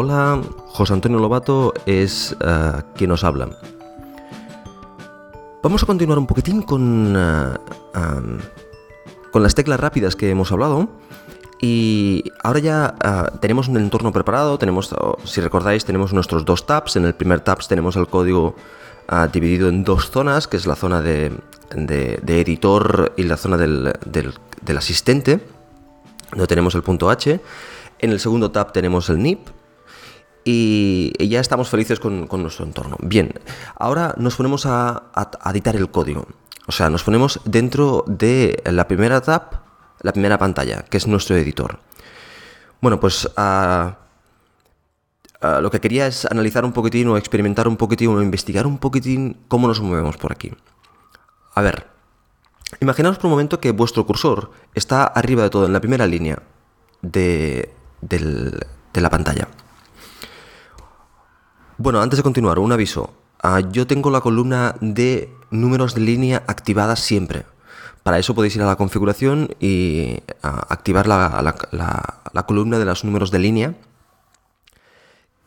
Hola, José Antonio Lobato es eh, quien nos habla. Vamos a continuar un poquitín con, eh, con las teclas rápidas que hemos hablado. Y ahora ya eh, tenemos un entorno preparado, tenemos, si recordáis, tenemos nuestros dos tabs. En el primer tab tenemos el código dividido en dos zonas, que es la zona de, editor y la zona del, del- del asistente, donde tenemos el punto H. En el segundo tab tenemos el NIP, y ya estamos felices con, nuestro entorno. Bien, ahora nos ponemos a, editar el código. O sea, nos ponemos dentro de la primera tab, la primera pantalla, que es nuestro editor. Bueno, pues lo que quería es analizar un poquitín o experimentar un poquitín o investigar un poquitín cómo nos movemos por aquí. A ver, imaginaos por un momento que vuestro cursor está arriba de todo, en la primera línea de la pantalla. Bueno, antes de continuar, un aviso. Ah, yo tengo la columna de números de línea activada siempre. Para eso podéis ir a la configuración y ah, activar la, la- columna de los números de línea.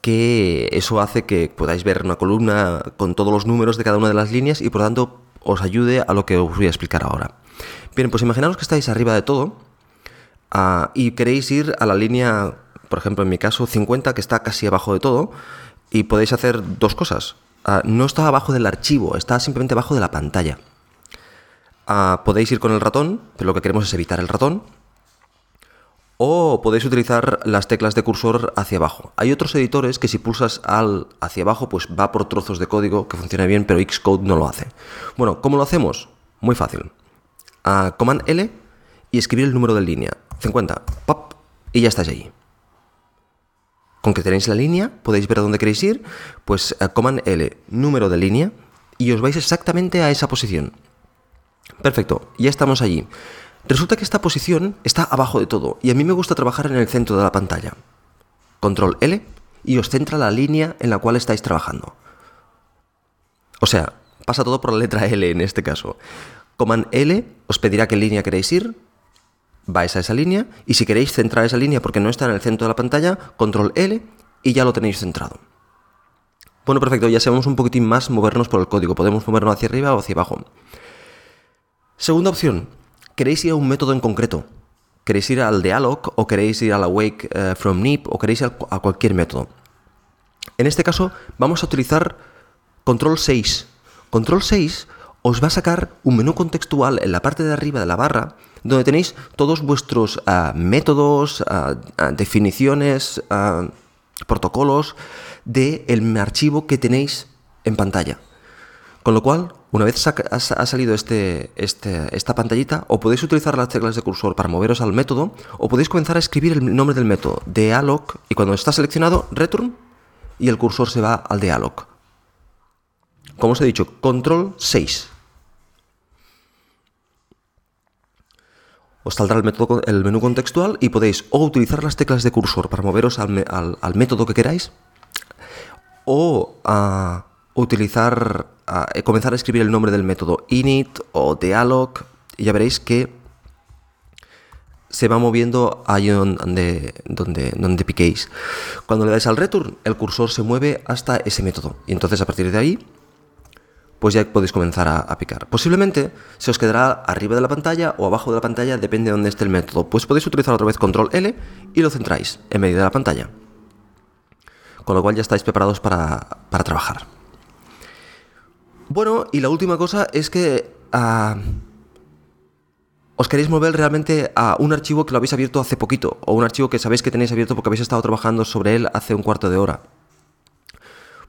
Que eso hace que podáis ver una columna con todos los números de cada una de las líneas y por tanto os ayude a lo que os voy a explicar ahora. Bien, pues imaginaos que estáis arriba de todo Ah, y queréis ir a la línea, por ejemplo, en mi caso, 50, que está casi abajo de todo, y podéis hacer dos cosas. Ah, no está abajo del archivo, está simplemente abajo de la pantalla. Ah, podéis ir con el ratón, pero lo que queremos es evitar el ratón. O podéis utilizar las teclas de cursor hacia abajo. Hay otros editores que si pulsas al hacia abajo, pues va por trozos de código que funciona bien, pero Xcode no lo hace. Bueno, ¿cómo lo hacemos? Muy fácil. Ah, Command L y escribir el número de línea. 50. Pop. Y ya estáis ahí. Con que tenéis la línea, podéis ver a dónde queréis ir, pues eh, Command L, número de línea, y os vais exactamente a esa posición. Perfecto, ya estamos allí. Resulta que esta posición está abajo de todo, y a mí me gusta trabajar en el centro de la pantalla. Control L y os centra la línea en la cual estáis trabajando. O sea, pasa todo por la letra L en este caso. Command L os pedirá qué línea queréis ir, vais a esa línea y si queréis centrar esa línea porque no está en el centro de la pantalla, control L y ya lo tenéis centrado. Bueno, perfecto, ya sabemos un poquitín más movernos por el código, podemos movernos hacia arriba o hacia abajo. Segunda opción, queréis ir a un método en concreto. Queréis ir al de alloc o queréis ir a la wake eh, from nip o queréis ir a cualquier método. En este caso vamos a utilizar control 6. Control 6 os va a sacar un menú contextual en la parte de arriba de la barra donde tenéis todos vuestros ah, métodos, ah, ah, definiciones, protocolos del archivo que tenéis en pantalla. Con lo cual, una vez ha salido este, este- esta pantallita, o podéis utilizar las teclas de cursor para moveros al método, o podéis comenzar a escribir el nombre del método, de alloc, y cuando está seleccionado, return, y el cursor se va al de alloc. Como os he dicho, control 6. Os saldrá el, menú contextual y podéis o utilizar las teclas de cursor para moveros al, al- al método que queráis, o ah, utilizar, eh, comenzar a escribir el nombre del método init o dealog y ya veréis que se va moviendo ahí donde, donde, donde piquéis. Cuando le dais al return, el cursor se mueve hasta ese método y entonces a partir de ahí pues ya podéis comenzar a, picar. Posiblemente se os quedará arriba de la pantalla o abajo de la pantalla, depende de dónde esté el método. Pues podéis utilizar otra vez control L y lo centráis en medio de la pantalla. Con lo cual ya estáis preparados para, para trabajar. Bueno, y la última cosa es que ah, os queréis mover realmente a un archivo que lo habéis abierto hace poquito, o un archivo que sabéis que tenéis abierto porque habéis estado trabajando sobre él hace un cuarto de hora.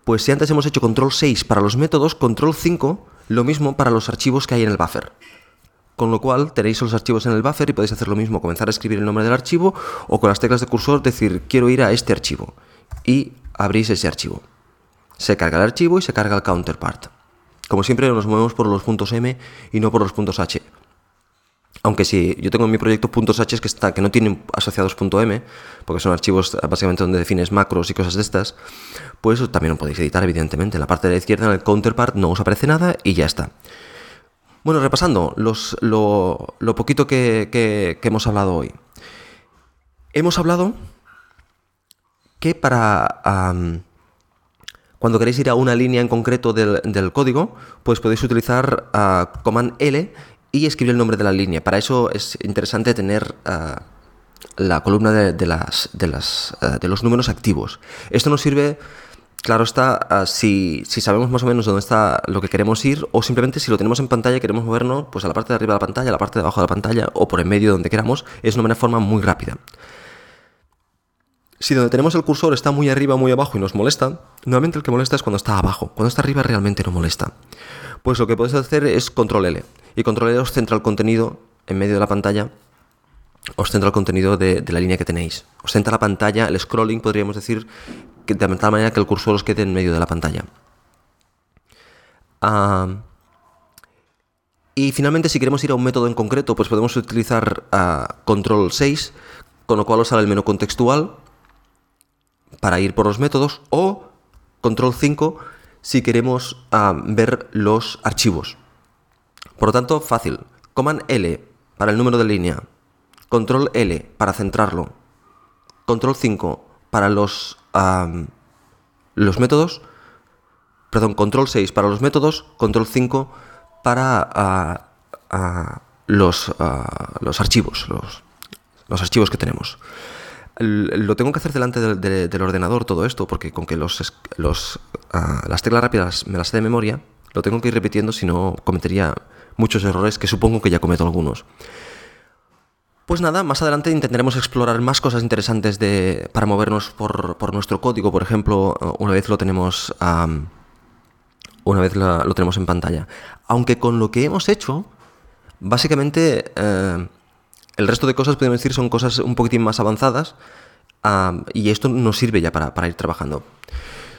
Pues si antes hemos hecho control 6 para los métodos, control 5 lo mismo para los archivos que hay en el buffer. Con lo cual tenéis los archivos en el buffer y podéis hacer lo mismo, comenzar a escribir el nombre del archivo o con las teclas de cursor decir quiero ir a este archivo y abrís ese archivo. Se carga el archivo y se carga el counterpart. Como siempre nos movemos por los puntos M y no por los puntos H. Aunque si yo tengo en mi proyecto H que, está, que no tienen asociados .m, porque son archivos básicamente donde defines macros y cosas de estas, pues también lo podéis editar evidentemente. En la parte de la izquierda, en el counterpart, no os aparece nada y ya está. Bueno, repasando los, lo, lo poquito que, que- hemos hablado hoy. Hemos hablado que para... cuando queréis ir a una línea en concreto del, código, pues podéis utilizar uh, Command L y escribir el nombre de la línea. Para eso es interesante tener uh, la columna de, las, de, los números activos. Esto nos sirve Claro está, si, si, sabemos más o menos dónde está lo que queremos ir, o simplemente si lo tenemos en pantalla y queremos movernos, pues a la parte de arriba de la pantalla, a la parte de abajo de la pantalla, o por en medio donde queramos, es una forma muy rápida. Si donde tenemos el cursor está muy arriba muy abajo y nos molesta, nuevamente el que molesta es cuando está abajo. Cuando está arriba realmente no molesta. Pues lo que podéis hacer es control L. Y control L os centra el contenido en medio de la pantalla, os centra el contenido de, la línea que tenéis. Os centra la pantalla, el scrolling podríamos decir, de tal manera que el cursor os quede en medio de la pantalla. Ah, y finalmente, si queremos ir a un método en concreto, pues podemos utilizar ah, control 6, con lo cual os sale el menú contextual para ir por los métodos, o control 5 si queremos ah, ver los archivos. Por lo tanto, fácil. Command L para el número de línea. Control L para centrarlo. Control 5 para los los métodos, perdón, control 6 para los métodos, control 5 para los, los, archivos, los, los, archivos que tenemos. Lo tengo que hacer delante del, ordenador todo esto, porque con que los, los las teclas rápidas me las sé de memoria, lo tengo que ir repitiendo, si no cometería muchos errores que supongo que ya cometo algunos. Pues nada, más adelante intentaremos explorar más cosas interesantes de, para movernos por, nuestro código, por ejemplo, una vez lo tenemos, una vez lo, tenemos en pantalla. Aunque con lo que hemos hecho, básicamente eh, el resto de cosas, podemos decir, son cosas un poquitín más avanzadas y esto nos sirve ya para, ir trabajando.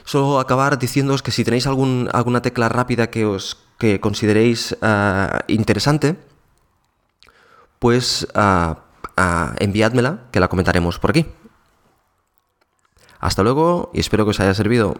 Solo acabar diciéndoos que si tenéis alguna tecla rápida que os que consideréis eh, interesante, pues uh, enviádmela, que la comentaremos por aquí. Hasta luego y espero que os haya servido.